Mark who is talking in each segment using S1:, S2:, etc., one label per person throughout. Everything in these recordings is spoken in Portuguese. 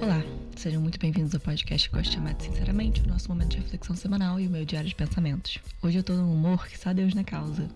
S1: Olá, sejam muito bem-vindos ao podcast que gosto de chamar de Sinceramente, o nosso momento de reflexão semanal e o meu diário de pensamentos. Hoje eu tô num humor que só Deus na causa.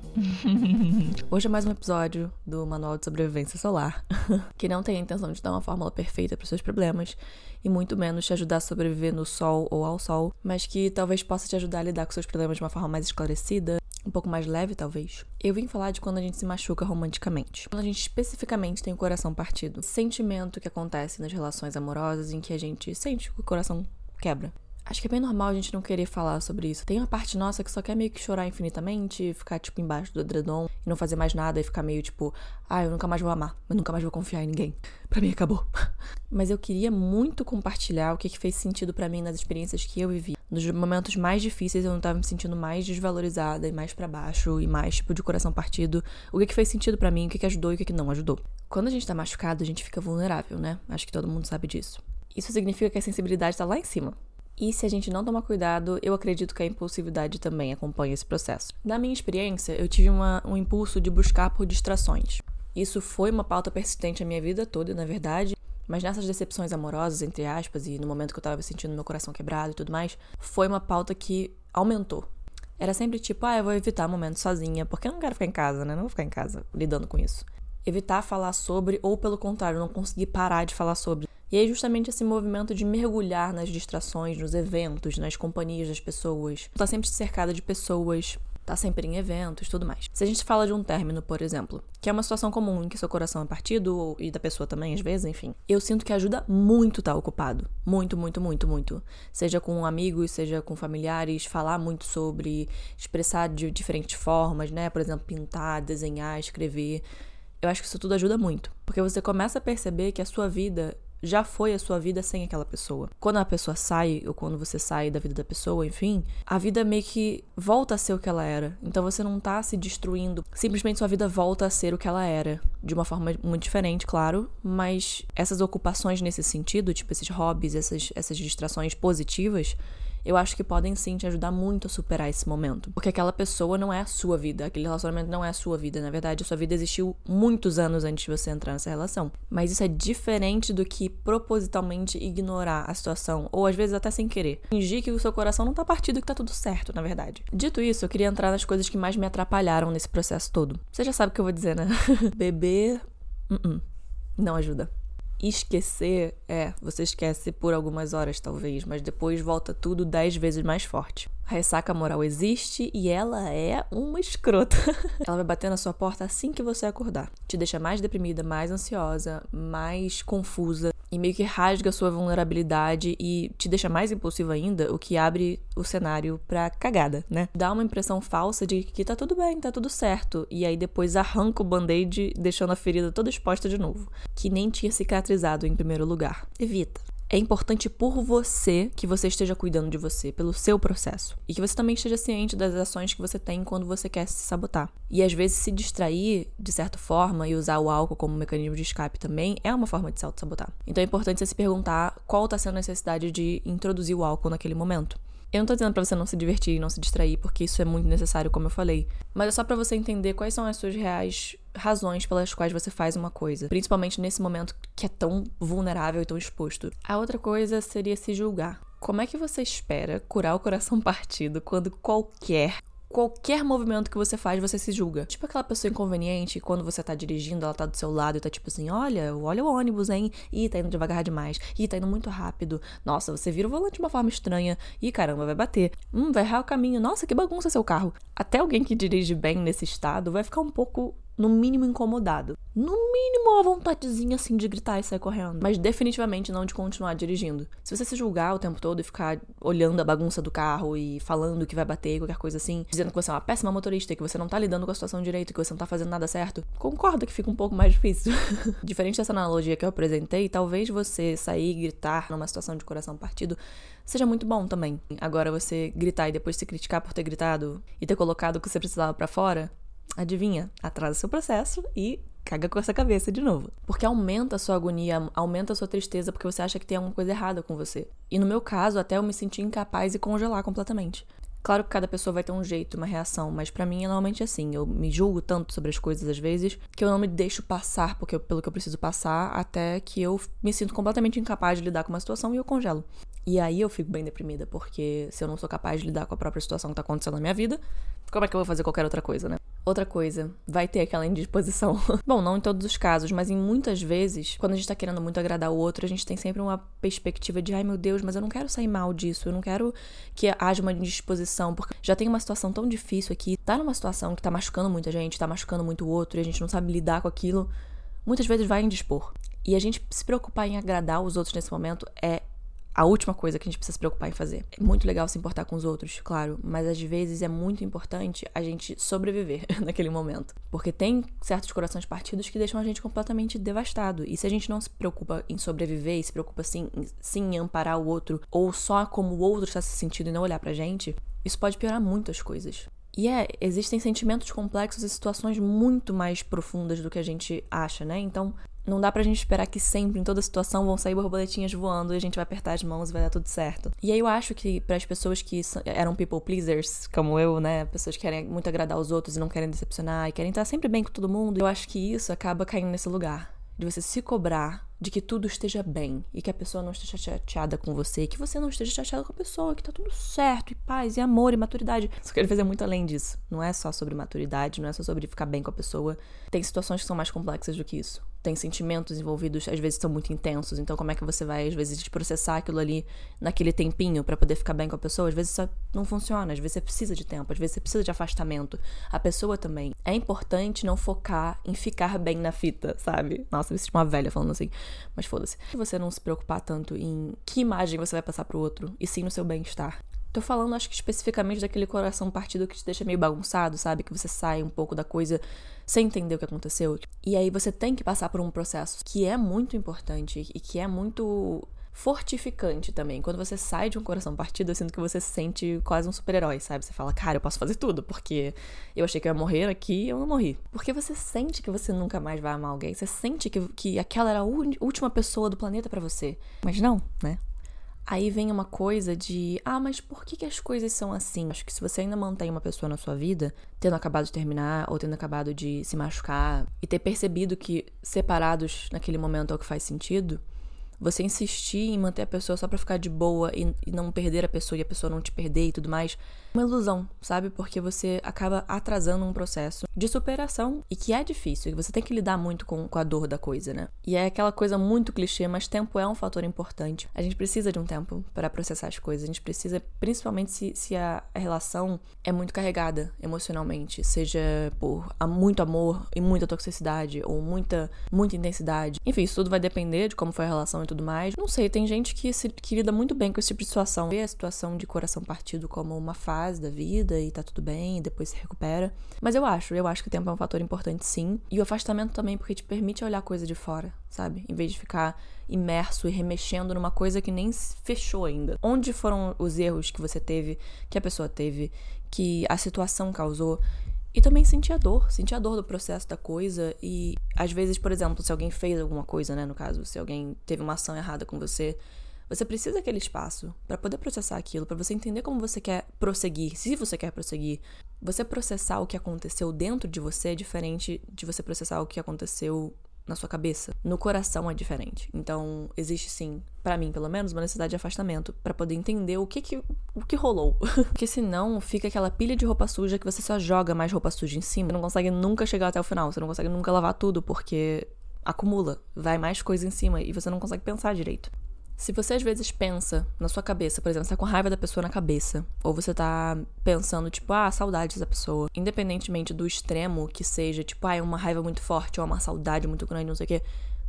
S2: Hoje é mais um episódio do Manual de Sobrevivência Solar, que não tem a intenção de dar uma fórmula perfeita para seus problemas e muito menos te ajudar a sobreviver no sol ou ao sol, mas que talvez possa te ajudar a lidar com seus problemas de uma forma mais esclarecida, um pouco mais leve, talvez. Eu vim falar de quando a gente se machuca romanticamente. Quando a gente especificamente tem o coração partido. Sentimento que acontece nas relações amorosas em que a gente sente que o coração quebra. Acho que é bem normal a gente não querer falar sobre isso. Tem uma parte nossa que só quer meio que chorar infinitamente, ficar, tipo, embaixo do edredom e não fazer mais nada e ficar meio tipo, ah, eu nunca mais vou amar, eu nunca mais vou confiar em ninguém. Pra mim acabou. Mas eu queria muito compartilhar o que, que fez sentido para mim nas experiências que eu vivi. Nos momentos mais difíceis eu não tava me sentindo mais desvalorizada e mais para baixo e mais, tipo, de coração partido. O que, que fez sentido para mim, o que, que ajudou e o que, que não ajudou. Quando a gente tá machucado, a gente fica vulnerável, né? Acho que todo mundo sabe disso. Isso significa que a sensibilidade tá lá em cima. E se a gente não tomar cuidado, eu acredito que a impulsividade também acompanha esse processo. Na minha experiência, eu tive uma, um impulso de buscar por distrações. Isso foi uma pauta persistente a minha vida toda, na verdade, mas nessas decepções amorosas, entre aspas, e no momento que eu tava sentindo meu coração quebrado e tudo mais, foi uma pauta que aumentou. Era sempre tipo, ah, eu vou evitar momentos sozinha, porque eu não quero ficar em casa, né? Não vou ficar em casa lidando com isso. Evitar falar sobre, ou pelo contrário, não conseguir parar de falar sobre. E aí, justamente esse movimento de mergulhar nas distrações, nos eventos, nas companhias das pessoas. Tá sempre cercada de pessoas, tá sempre em eventos, tudo mais. Se a gente fala de um término, por exemplo, que é uma situação comum em que seu coração é partido e da pessoa também, às vezes, enfim, eu sinto que ajuda muito estar tá ocupado. Muito, muito, muito, muito. Seja com amigos, seja com familiares, falar muito sobre, expressar de diferentes formas, né? Por exemplo, pintar, desenhar, escrever. Eu acho que isso tudo ajuda muito, porque você começa a perceber que a sua vida já foi a sua vida sem aquela pessoa. Quando a pessoa sai, ou quando você sai da vida da pessoa, enfim, a vida meio que volta a ser o que ela era. Então você não tá se destruindo. Simplesmente sua vida volta a ser o que ela era. De uma forma muito diferente, claro. Mas essas ocupações nesse sentido, tipo esses hobbies, essas, essas distrações positivas, eu acho que podem sim te ajudar muito a superar esse momento. Porque aquela pessoa não é a sua vida, aquele relacionamento não é a sua vida. Na verdade, a sua vida existiu muitos anos antes de você entrar nessa relação. Mas isso é diferente do que propositalmente ignorar a situação, ou às vezes até sem querer. Fingir que o seu coração não tá partido e que tá tudo certo, na verdade. Dito isso, eu queria entrar nas coisas que mais me atrapalharam nesse processo todo. Você já sabe o que eu vou dizer, né? Beber. Uh -uh. Não ajuda esquecer, é, você esquece por algumas horas talvez, mas depois volta tudo dez vezes mais forte. A ressaca moral existe e ela é uma escrota. ela vai bater na sua porta assim que você acordar. Te deixa mais deprimida, mais ansiosa, mais confusa e meio que rasga sua vulnerabilidade e te deixa mais impulsiva ainda, o que abre o cenário pra cagada, né? Dá uma impressão falsa de que tá tudo bem, tá tudo certo, e aí depois arranca o band-aid, deixando a ferida toda exposta de novo, que nem tinha cicatrizado em primeiro lugar. Evita. É importante por você que você esteja cuidando de você, pelo seu processo. E que você também esteja ciente das ações que você tem quando você quer se sabotar. E às vezes se distrair, de certa forma, e usar o álcool como mecanismo de escape também é uma forma de se auto-sabotar. Então é importante você se perguntar qual está sendo a necessidade de introduzir o álcool naquele momento. Eu não tô dizendo pra você não se divertir e não se distrair, porque isso é muito necessário, como eu falei. Mas é só para você entender quais são as suas reais razões pelas quais você faz uma coisa. Principalmente nesse momento que é tão vulnerável e tão exposto. A outra coisa seria se julgar. Como é que você espera curar o coração partido quando qualquer qualquer movimento que você faz, você se julga. Tipo aquela pessoa inconveniente, quando você tá dirigindo, ela tá do seu lado e tá tipo assim: olha, olha o ônibus, hein? Ih, tá indo devagar demais. Ih, tá indo muito rápido. Nossa, você vira o volante de uma forma estranha. Ih, caramba, vai bater. Hum, vai errar o caminho. Nossa, que bagunça seu carro. Até alguém que dirige bem nesse estado vai ficar um pouco no mínimo incomodado. No mínimo a vontadezinha assim de gritar e sair correndo. Mas definitivamente não de continuar dirigindo. Se você se julgar o tempo todo e ficar olhando a bagunça do carro e falando que vai bater, qualquer coisa assim, dizendo que você é uma péssima motorista, que você não tá lidando com a situação direito, que você não tá fazendo nada certo, concordo que fica um pouco mais difícil. Diferente dessa analogia que eu apresentei, talvez você sair e gritar numa situação de coração partido seja muito bom também. Agora você gritar e depois se criticar por ter gritado e ter colocado o que você precisava para fora, adivinha, atrasa seu processo e caga com essa cabeça de novo. Porque aumenta a sua agonia, aumenta a sua tristeza porque você acha que tem alguma coisa errada com você. E no meu caso, até eu me senti incapaz e congelar completamente. Claro que cada pessoa vai ter um jeito, uma reação, mas para mim é normalmente assim. Eu me julgo tanto sobre as coisas às vezes que eu não me deixo passar porque eu, pelo que eu preciso passar até que eu me sinto completamente incapaz de lidar com uma situação e eu congelo. E aí eu fico bem deprimida, porque se eu não sou capaz de lidar com a própria situação que tá acontecendo na minha vida, como é que eu vou fazer qualquer outra coisa, né? Outra coisa, vai ter aquela indisposição. Bom, não em todos os casos, mas em muitas vezes, quando a gente tá querendo muito agradar o outro, a gente tem sempre uma perspectiva de, ai meu Deus, mas eu não quero sair mal disso, eu não quero que haja uma indisposição, porque já tem uma situação tão difícil aqui, tá numa situação que tá machucando muita gente, tá machucando muito o outro, e a gente não sabe lidar com aquilo, muitas vezes vai indispor. E a gente se preocupar em agradar os outros nesse momento é a última coisa que a gente precisa se preocupar em fazer. É muito legal se importar com os outros, claro, mas às vezes é muito importante a gente sobreviver naquele momento. Porque tem certos corações partidos que deixam a gente completamente devastado. E se a gente não se preocupa em sobreviver e se preocupa sim, sim em amparar o outro, ou só como o outro está se sentindo e não olhar pra gente, isso pode piorar muitas coisas. E é, existem sentimentos complexos e situações muito mais profundas do que a gente acha, né? Então, não dá pra gente esperar que sempre, em toda situação, vão sair borboletinhas voando e a gente vai apertar as mãos e vai dar tudo certo. E aí eu acho que para as pessoas que eram people pleasers, como eu, né, pessoas que querem muito agradar os outros e não querem decepcionar e querem estar sempre bem com todo mundo, eu acho que isso acaba caindo nesse lugar de você se cobrar de que tudo esteja bem e que a pessoa não esteja chateada com você, que você não esteja chateada com a pessoa, que tá tudo certo, e paz, e amor, e maturidade. Só que ele fazer muito além disso. Não é só sobre maturidade, não é só sobre ficar bem com a pessoa. Tem situações que são mais complexas do que isso tem sentimentos envolvidos, às vezes são muito intensos. Então, como é que você vai, às vezes, processar aquilo ali naquele tempinho para poder ficar bem com a pessoa? Às vezes isso não funciona, às vezes você precisa de tempo, às vezes você precisa de afastamento. A pessoa também. É importante não focar em ficar bem na fita, sabe? Nossa, me uma velha falando assim, mas foda-se. Você não se preocupar tanto em que imagem você vai passar pro outro, e sim no seu bem-estar. Tô falando, acho que especificamente daquele coração partido que te deixa meio bagunçado, sabe? Que você sai um pouco da coisa sem entender o que aconteceu. E aí você tem que passar por um processo que é muito importante e que é muito fortificante também. Quando você sai de um coração partido, eu sinto que você se sente quase um super-herói, sabe? Você fala, cara, eu posso fazer tudo, porque eu achei que eu ia morrer aqui e eu não morri. Porque você sente que você nunca mais vai amar alguém, você sente que, que aquela era a última pessoa do planeta para você. Mas não, né? Aí vem uma coisa de, ah, mas por que, que as coisas são assim? Acho que se você ainda mantém uma pessoa na sua vida, tendo acabado de terminar ou tendo acabado de se machucar e ter percebido que separados naquele momento é o que faz sentido, você insistir em manter a pessoa só pra ficar de boa e, e, não perder a pessoa e a pessoa não te perder e tudo mais, uma ilusão, sabe? Porque você acaba atrasando um processo de superação e que é difícil, e você tem que lidar muito com, com a dor da coisa, né? E é aquela coisa muito clichê, mas tempo é um fator importante. A gente precisa de um tempo para processar as coisas, a gente precisa, principalmente se, se a, a relação é muito carregada emocionalmente, seja por muito amor e muita toxicidade ou muita, muita intensidade. Enfim, isso tudo vai depender de como foi a relação e tudo mais. Não sei, tem gente que, se, que lida muito bem com esse tipo de situação. Vê a situação de coração partido como uma fase da vida e tá tudo bem, e depois se recupera. Mas eu acho, eu acho que o tempo é um fator importante sim. E o afastamento também, porque te permite olhar coisa de fora, sabe? Em vez de ficar imerso e remexendo numa coisa que nem fechou ainda. Onde foram os erros que você teve, que a pessoa teve, que a situação causou? E também sentir a dor, sentir a dor do processo da coisa. E às vezes, por exemplo, se alguém fez alguma coisa, né? No caso, se alguém teve uma ação errada com você, você precisa daquele espaço para poder processar aquilo, para você entender como você quer prosseguir, se você quer prosseguir. Você processar o que aconteceu dentro de você é diferente de você processar o que aconteceu na sua cabeça. No coração é diferente. Então, existe sim, para mim, pelo menos, uma necessidade de afastamento para poder entender o que que o que rolou. Porque senão fica aquela pilha de roupa suja que você só joga mais roupa suja em cima, você não consegue nunca chegar até o final, você não consegue nunca lavar tudo porque acumula, vai mais coisa em cima e você não consegue pensar direito. Se você às vezes pensa na sua cabeça, por exemplo, você tá com raiva da pessoa na cabeça, ou você tá pensando, tipo, ah, saudades da pessoa, independentemente do extremo que seja, tipo, ah, é uma raiva muito forte ou uma saudade muito grande, não sei o quê,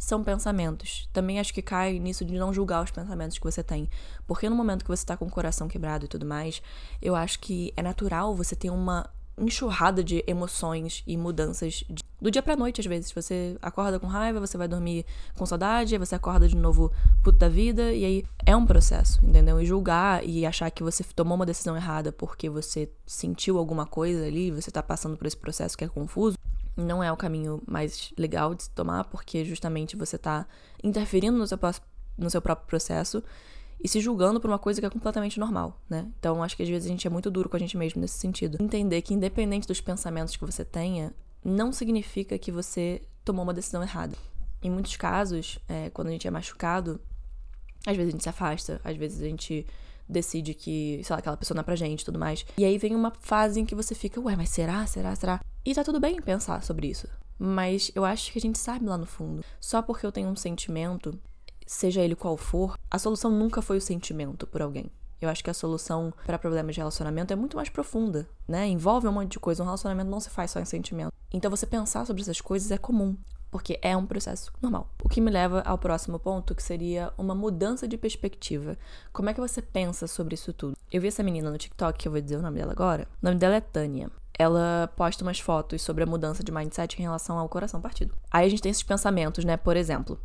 S2: são pensamentos. Também acho que cai nisso de não julgar os pensamentos que você tem. Porque no momento que você tá com o coração quebrado e tudo mais, eu acho que é natural você ter uma enxurrada de emoções e mudanças de, do dia pra noite, às vezes. Você acorda com raiva, você vai dormir com saudade, aí você acorda de novo puto da vida, e aí é um processo, entendeu? E julgar e achar que você tomou uma decisão errada porque você sentiu alguma coisa ali, você tá passando por esse processo que é confuso, não é o caminho mais legal de se tomar, porque justamente você tá interferindo no seu, no seu próprio processo e se julgando por uma coisa que é completamente normal, né? Então acho que às vezes a gente é muito duro com a gente mesmo nesse sentido. Entender que independente dos pensamentos que você tenha, não significa que você tomou uma decisão errada. Em muitos casos, é, quando a gente é machucado, às vezes a gente se afasta, às vezes a gente decide que, sei lá, aquela pessoa não é pra gente e tudo mais. E aí vem uma fase em que você fica, ué, mas será, será, será? E tá tudo bem pensar sobre isso. Mas eu acho que a gente sabe lá no fundo. Só porque eu tenho um sentimento, seja ele qual for, a solução nunca foi o sentimento por alguém. Eu acho que a solução para problemas de relacionamento é muito mais profunda, né? Envolve um monte de coisa. Um relacionamento não se faz só em sentimento. Então você pensar sobre essas coisas é comum porque é um processo normal. O que me leva ao próximo ponto, que seria uma mudança de perspectiva. Como é que você pensa sobre isso tudo? Eu vi essa menina no TikTok, que eu vou dizer o nome dela agora. O nome dela é Tânia. Ela posta umas fotos sobre a mudança de mindset em relação ao coração partido. Aí a gente tem esses pensamentos, né? Por exemplo,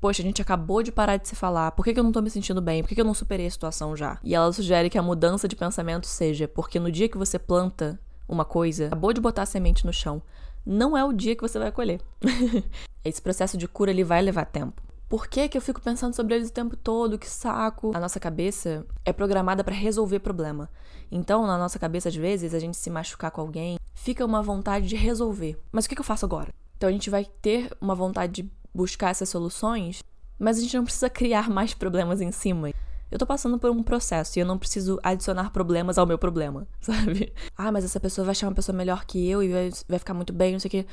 S2: Poxa, a gente acabou de parar de se falar. Por que, eu não tô me sentindo bem? Por que, que eu não superei a situação já? E ela sugere que a mudança de pensamento seja porque no dia que você planta uma coisa, acabou de botar a semente no chão, não é o dia que você vai colher. Esse processo de cura ele vai levar tempo. Por que, que eu fico pensando sobre eles o tempo todo? Que saco! A nossa cabeça é programada para resolver problema. Então, na nossa cabeça, às vezes, a gente se machucar com alguém, fica uma vontade de resolver. Mas o que, que eu faço agora? Então, a gente vai ter uma vontade de buscar essas soluções, mas a gente não precisa criar mais problemas em cima. Eu tô passando por um processo e eu não preciso adicionar problemas ao meu problema, sabe? Ah, mas essa pessoa vai achar uma pessoa melhor que eu e vai, ficar muito bem, não sei o quê.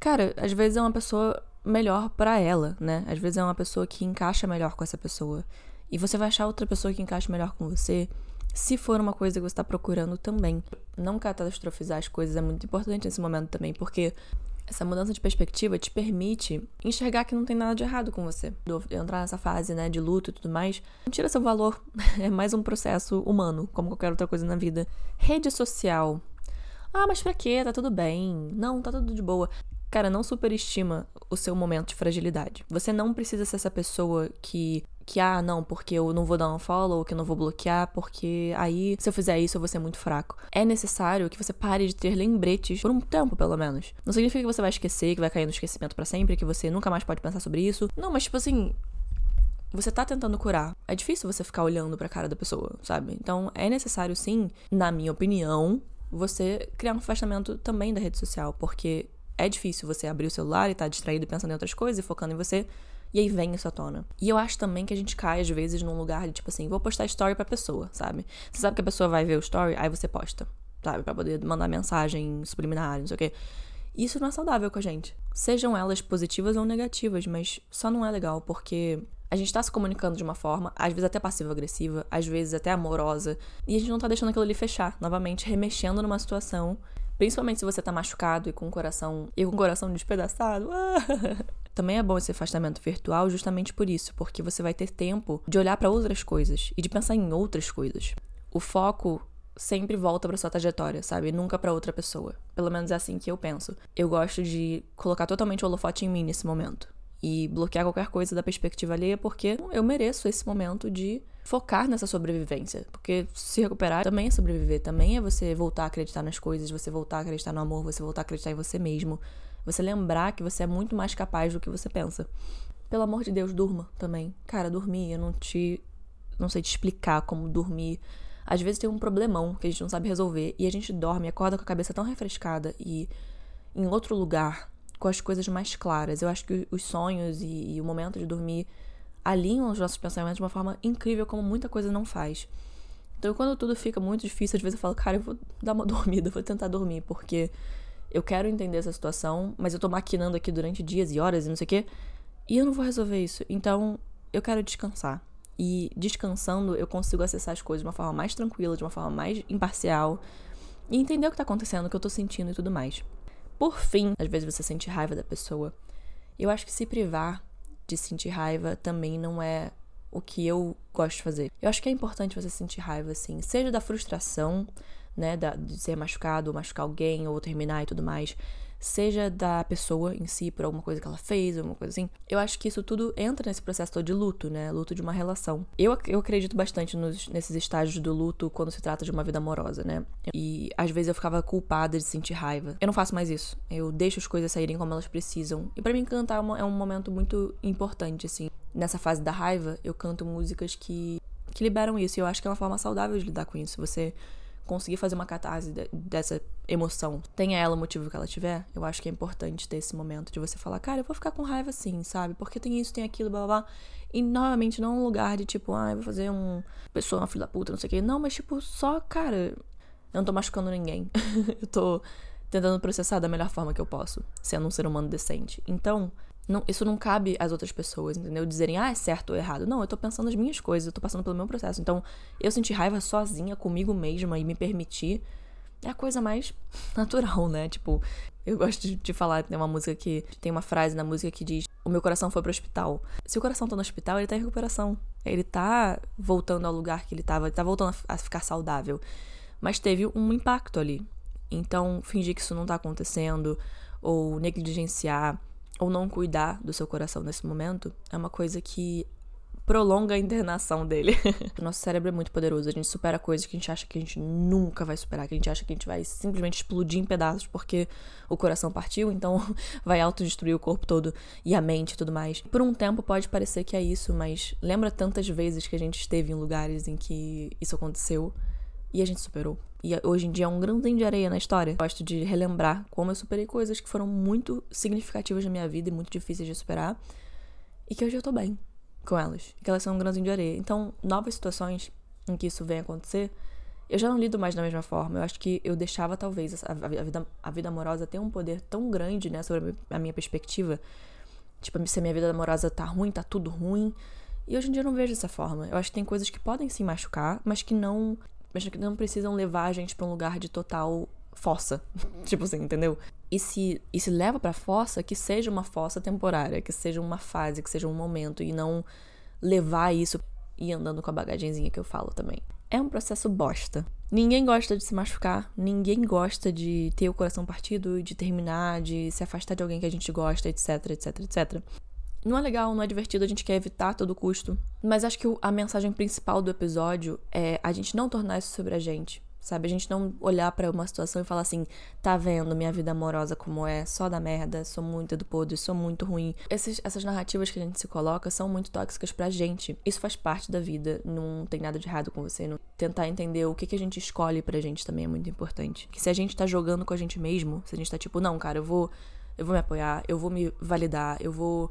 S2: Cara, às vezes é uma pessoa melhor para ela, né? Às vezes é uma pessoa que encaixa melhor com essa pessoa. E você vai achar outra pessoa que encaixe melhor com você, se for uma coisa que você tá procurando também. Não catastrofizar as coisas é muito importante nesse momento também, porque essa mudança de perspectiva te permite enxergar que não tem nada de errado com você. Entrar nessa fase, né, de luto e tudo mais, não tira seu valor. É mais um processo humano, como qualquer outra coisa na vida. Rede social. Ah, mas pra quê? Tá tudo bem. Não, tá tudo de boa. Cara, não superestima o seu momento de fragilidade. Você não precisa ser essa pessoa que que, ah, não, porque eu não vou dar um follow, que eu não vou bloquear, porque aí, se eu fizer isso, eu vou ser muito fraco. É necessário que você pare de ter lembretes por um tempo, pelo menos. Não significa que você vai esquecer, que vai cair no esquecimento para sempre, que você nunca mais pode pensar sobre isso. Não, mas tipo assim, você tá tentando curar. É difícil você ficar olhando pra cara da pessoa, sabe? Então, é necessário sim, na minha opinião, você criar um afastamento também da rede social, porque é difícil você abrir o celular e tá distraído pensando em outras coisas e focando em você e aí vem isso à tona. E eu acho também que a gente cai, às vezes, num lugar de tipo assim, vou postar story pra pessoa, sabe? Você sabe que a pessoa vai ver o story, aí você posta, sabe? Pra poder mandar mensagem subliminar, não sei o quê. Isso não é saudável com a gente. Sejam elas positivas ou negativas, mas só não é legal porque a gente tá se comunicando de uma forma, às vezes até passiva-agressiva, às vezes até amorosa, e a gente não tá deixando aquilo ali fechar, novamente remexendo numa situação, principalmente se você tá machucado e com o coração e com o coração despedaçado. Também é bom esse afastamento virtual justamente por isso, porque você vai ter tempo de olhar para outras coisas e de pensar em outras coisas. O foco sempre volta para sua trajetória, sabe? Nunca para outra pessoa. Pelo menos é assim que eu penso. Eu gosto de colocar totalmente o holofote em mim nesse momento e bloquear qualquer coisa da perspectiva alheia, porque eu mereço esse momento de focar nessa sobrevivência. Porque se recuperar também é sobreviver, também é você voltar a acreditar nas coisas, você voltar a acreditar no amor, você voltar a acreditar em você mesmo. Você lembrar que você é muito mais capaz do que você pensa. Pelo amor de Deus, durma também. Cara, dormir, eu não te. Não sei te explicar como dormir. Às vezes tem um problemão que a gente não sabe resolver e a gente dorme, acorda com a cabeça tão refrescada e em outro lugar, com as coisas mais claras. Eu acho que os sonhos e, e o momento de dormir alinham os nossos pensamentos de uma forma incrível, como muita coisa não faz. Então, quando tudo fica muito difícil, às vezes eu falo, cara, eu vou dar uma dormida, vou tentar dormir, porque eu quero entender essa situação, mas eu tô maquinando aqui durante dias e horas e não sei o quê, e eu não vou resolver isso. Então, eu quero descansar. E descansando, eu consigo acessar as coisas de uma forma mais tranquila, de uma forma mais imparcial, e entender o que tá acontecendo, o que eu tô sentindo e tudo mais. Por fim, às vezes você sente raiva da pessoa. Eu acho que se privar de sentir raiva também não é o que eu gosto de fazer. Eu acho que é importante você sentir raiva, assim, seja da frustração, né, da, de ser machucado, ou machucar alguém, ou terminar e tudo mais, seja da pessoa em si, por alguma coisa que ela fez, alguma coisa assim. Eu acho que isso tudo entra nesse processo todo de luto, né? Luto de uma relação. Eu, eu acredito bastante nos, nesses estágios do luto quando se trata de uma vida amorosa, né? E às vezes eu ficava culpada de sentir raiva. Eu não faço mais isso. Eu deixo as coisas saírem como elas precisam. E para mim cantar é, uma, é um momento muito importante, assim. Nessa fase da raiva, eu canto músicas que, que liberam isso. E eu acho que é uma forma saudável de lidar com isso. Você conseguir fazer uma catarse de, dessa emoção, tenha ela o motivo que ela tiver, eu acho que é importante ter esse momento de você falar, cara, eu vou ficar com raiva sim, sabe? Porque tem isso, tem aquilo, blá blá blá. E novamente, não um lugar de tipo, ah, eu vou fazer um. Pessoa, uma filha da puta, não sei o quê. Não, mas tipo, só, cara, eu não tô machucando ninguém. eu tô tentando processar da melhor forma que eu posso, sendo um ser humano decente. Então, não, isso não cabe às outras pessoas, entendeu? Dizerem, ah, é certo ou errado. Não, eu tô pensando as minhas coisas, eu tô passando pelo meu processo. Então, eu sentir raiva sozinha, comigo mesma e me permitir é a coisa mais natural, né? Tipo, eu gosto de, de falar, tem uma música que. Tem uma frase na música que diz: O meu coração foi pro hospital. Se o coração tá no hospital, ele tá em recuperação. Ele tá voltando ao lugar que ele tava, ele tá voltando a, ficar saudável. Mas teve um impacto ali. Então, fingir que isso não tá acontecendo, ou negligenciar ou não cuidar do seu coração nesse momento é uma coisa que prolonga a internação dele. o nosso cérebro é muito poderoso, a gente supera coisas que a gente acha que a gente nunca vai superar, que a gente acha que a gente vai simplesmente explodir em pedaços porque o coração partiu, então vai autodestruir o corpo todo e a mente e tudo mais. Por um tempo pode parecer que é isso, mas lembra tantas vezes que a gente esteve em lugares em que isso aconteceu e a gente superou. E hoje em dia é um grãozinho de areia na história. Gosto de relembrar como eu superei coisas que foram muito significativas na minha vida e muito difíceis de superar. E que hoje eu tô bem com elas. E que elas são um grãozinho de areia. Então, novas situações em que isso vem acontecer, eu já não lido mais da mesma forma. Eu acho que eu deixava, talvez, a, vida, a vida amorosa ter um poder tão grande, né, sobre a minha perspectiva. Tipo, se a minha vida amorosa tá ruim, tá tudo ruim. E hoje em dia eu não vejo dessa forma. Eu acho que tem coisas que podem se machucar, mas que não mas que não precisam levar a gente para um lugar de total fossa. tipo assim, entendeu? E se, e se leva pra fossa, que seja uma fossa temporária, que seja uma fase, que seja um momento, e não levar isso e andando com a bagagenzinha que eu falo também. É um processo bosta. Ninguém gosta de se machucar, ninguém gosta de ter o coração partido, de terminar, de se afastar de alguém que a gente gosta, etc, etc, etc. Não é legal, não é divertido, a gente quer evitar a todo custo. Mas acho que a mensagem principal do episódio é a gente não tornar isso sobre a gente. Sabe? A gente não olhar para uma situação e falar assim: tá vendo minha vida amorosa como é, só da merda, sou muito do podre, sou muito ruim. Esses, essas narrativas que a gente se coloca são muito tóxicas pra gente. Isso faz parte da vida, não tem nada de errado com você. Não. Tentar entender o que, que a gente escolhe pra gente também é muito importante. Que se a gente tá jogando com a gente mesmo, se a gente tá tipo, não, cara, eu vou, eu vou me apoiar, eu vou me validar, eu vou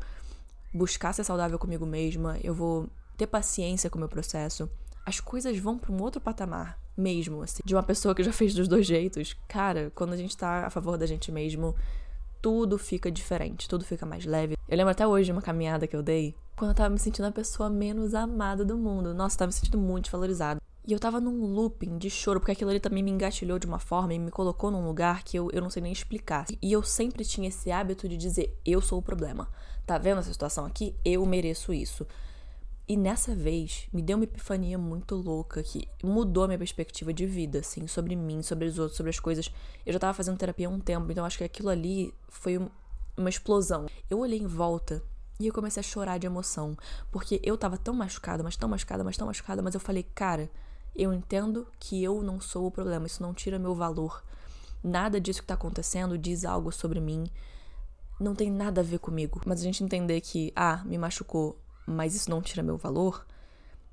S2: buscar ser saudável comigo mesma, eu vou ter paciência com o meu processo, as coisas vão para um outro patamar, mesmo assim. De uma pessoa que já fez dos dois jeitos, cara, quando a gente tá a favor da gente mesmo, tudo fica diferente, tudo fica mais leve. Eu lembro até hoje de uma caminhada que eu dei, quando eu tava me sentindo a pessoa menos amada do mundo. Nossa, eu tava me sentindo muito desvalorizada. E eu tava num looping de choro, porque aquilo ali também me engatilhou de uma forma e me colocou num lugar que eu, eu não sei nem explicar. E eu sempre tinha esse hábito de dizer: eu sou o problema. Tá vendo essa situação aqui? Eu mereço isso. E nessa vez me deu uma epifania muito louca que mudou a minha perspectiva de vida, assim, sobre mim, sobre os outros, sobre as coisas. Eu já tava fazendo terapia há um tempo, então acho que aquilo ali foi uma explosão. Eu olhei em volta e eu comecei a chorar de emoção, porque eu tava tão machucada, mas tão machucada, mas tão machucada, mas eu falei, cara, eu entendo que eu não sou o problema, isso não tira meu valor. Nada disso que tá acontecendo diz algo sobre mim. Não tem nada a ver comigo. Mas a gente entender que, ah, me machucou, mas isso não tira meu valor.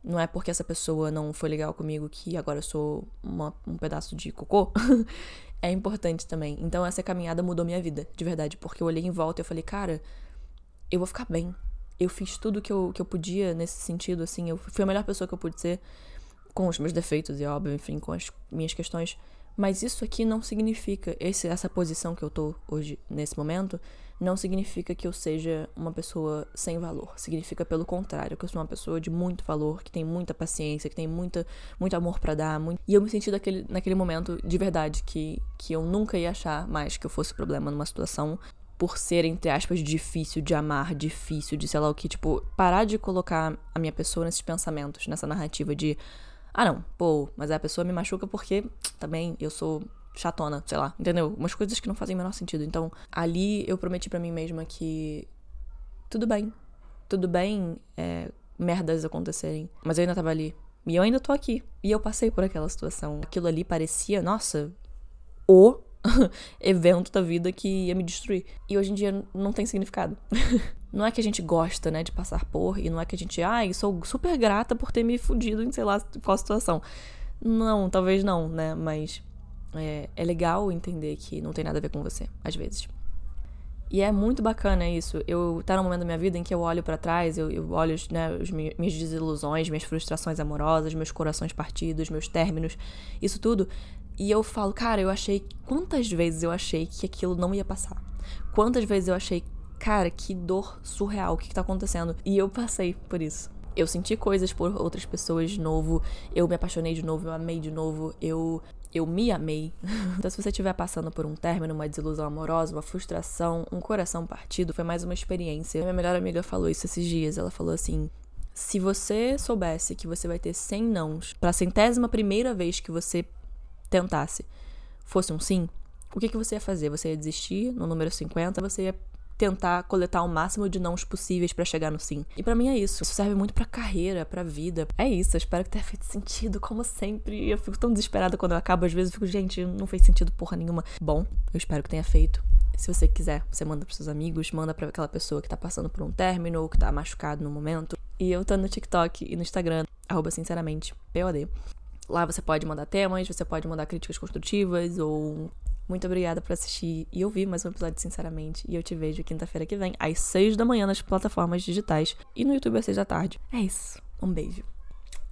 S2: Não é porque essa pessoa não foi legal comigo que agora eu sou uma, um pedaço de cocô. é importante também. Então essa caminhada mudou minha vida, de verdade. Porque eu olhei em volta e eu falei, cara, eu vou ficar bem. Eu fiz tudo que eu, que eu podia nesse sentido, assim. Eu fui a melhor pessoa que eu pude ser com os meus defeitos e, óbvio, enfim, com as minhas questões. Mas isso aqui não significa, esse, essa posição que eu tô hoje, nesse momento, não significa que eu seja uma pessoa sem valor. Significa, pelo contrário, que eu sou uma pessoa de muito valor, que tem muita paciência, que tem muita, muito amor para dar. Muito... E eu me senti daquele, naquele momento de verdade que, que eu nunca ia achar mais que eu fosse problema numa situação por ser, entre aspas, difícil de amar, difícil de sei lá o que. Tipo, parar de colocar a minha pessoa nesses pensamentos, nessa narrativa de ah, não, pô, mas a pessoa me machuca porque também eu sou chatona, sei lá, entendeu? Umas coisas que não fazem o menor sentido. Então, ali eu prometi para mim mesma que tudo bem, tudo bem é, merdas acontecerem, mas eu ainda tava ali. E eu ainda tô aqui. E eu passei por aquela situação. Aquilo ali parecia, nossa, o evento da vida que ia me destruir. E hoje em dia não tem significado. não é que a gente gosta, né, de passar por, e não é que a gente, ai, sou super grata por ter me fudido em sei lá qual situação. Não, talvez não, né, mas é, é legal entender que não tem nada a ver com você, às vezes. E é muito bacana isso. Eu tá num momento da minha vida em que eu olho para trás, eu, eu olho né, minhas desilusões, minhas frustrações amorosas, meus corações partidos, meus términos, isso tudo. E eu falo, cara, eu achei. Quantas vezes eu achei que aquilo não ia passar? Quantas vezes eu achei, cara, que dor surreal, o que, que tá acontecendo? E eu passei por isso. Eu senti coisas por outras pessoas de novo, eu me apaixonei de novo, eu amei de novo, eu eu me amei. então, se você estiver passando por um término, uma desilusão amorosa, uma frustração, um coração partido, foi mais uma experiência. Minha melhor amiga falou isso esses dias. Ela falou assim: se você soubesse que você vai ter 100 nãos para centésima primeira vez que você tentasse, fosse um sim, o que, que você ia fazer? Você ia desistir no número 50? Você ia tentar coletar o máximo de nãos possíveis para chegar no sim. E para mim é isso. Isso serve muito para carreira, para vida. É isso. Eu espero que tenha feito sentido, como sempre. Eu fico tão desesperada quando eu acabo. Às vezes eu fico, gente, não fez sentido porra nenhuma. Bom, eu espero que tenha feito. Se você quiser, você manda pros seus amigos, manda para aquela pessoa que tá passando por um término ou que tá machucado no momento. E eu tô no TikTok e no Instagram, arroba sinceramente, POD. Lá você pode mandar temas, você pode mandar críticas construtivas ou muito obrigada por assistir e ouvir mais um episódio, sinceramente. E eu te vejo quinta-feira que vem, às seis da manhã, nas plataformas digitais e no YouTube às seis da tarde. É isso. Um beijo.